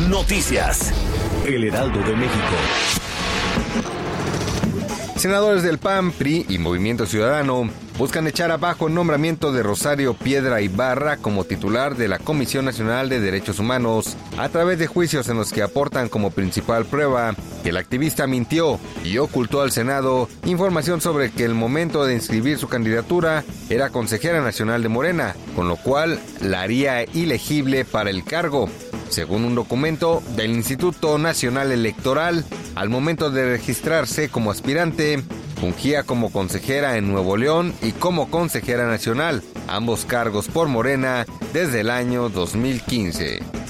Noticias. El Heraldo de México. Senadores del PAN, PRI y Movimiento Ciudadano buscan echar abajo el nombramiento de Rosario Piedra Ibarra como titular de la Comisión Nacional de Derechos Humanos a través de juicios en los que aportan como principal prueba que el activista mintió y ocultó al Senado información sobre que el momento de inscribir su candidatura era consejera nacional de Morena, con lo cual la haría ilegible para el cargo. Según un documento del Instituto Nacional Electoral, al momento de registrarse como aspirante, fungía como consejera en Nuevo León y como consejera nacional, ambos cargos por Morena desde el año 2015.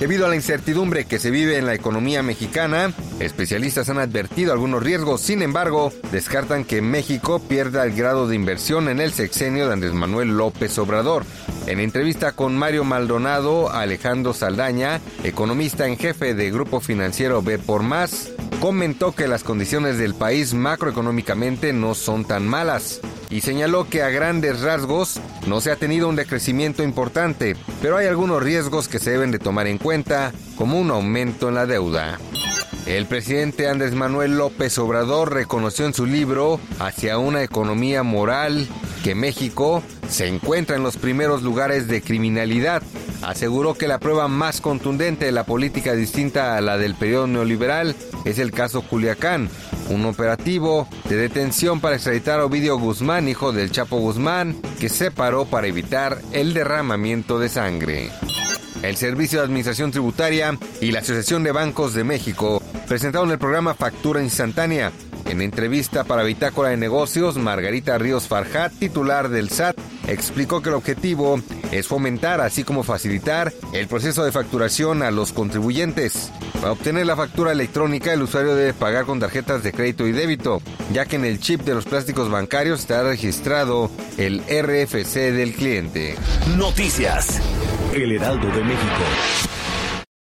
Debido a la incertidumbre que se vive en la economía mexicana, especialistas han advertido algunos riesgos, sin embargo, descartan que México pierda el grado de inversión en el sexenio de Andrés Manuel López Obrador. En entrevista con Mario Maldonado, Alejandro Saldaña, economista en jefe de Grupo Financiero B por Más, comentó que las condiciones del país macroeconómicamente no son tan malas y señaló que a grandes rasgos no se ha tenido un decrecimiento importante, pero hay algunos riesgos que se deben de tomar en cuenta, como un aumento en la deuda. El presidente Andrés Manuel López Obrador reconoció en su libro Hacia una economía moral que México se encuentra en los primeros lugares de criminalidad. Aseguró que la prueba más contundente de la política distinta a la del periodo neoliberal es el caso Culiacán, un operativo de detención para extraditar a Ovidio Guzmán, hijo del Chapo Guzmán, que se paró para evitar el derramamiento de sangre. El Servicio de Administración Tributaria y la Asociación de Bancos de México presentaron el programa Factura Instantánea. En entrevista para Bitácora de Negocios, Margarita Ríos Farjat, titular del SAT, explicó que el objetivo es fomentar, así como facilitar, el proceso de facturación a los contribuyentes. Para obtener la factura electrónica, el usuario debe pagar con tarjetas de crédito y débito, ya que en el chip de los plásticos bancarios está registrado el RFC del cliente. Noticias. El Heraldo de México.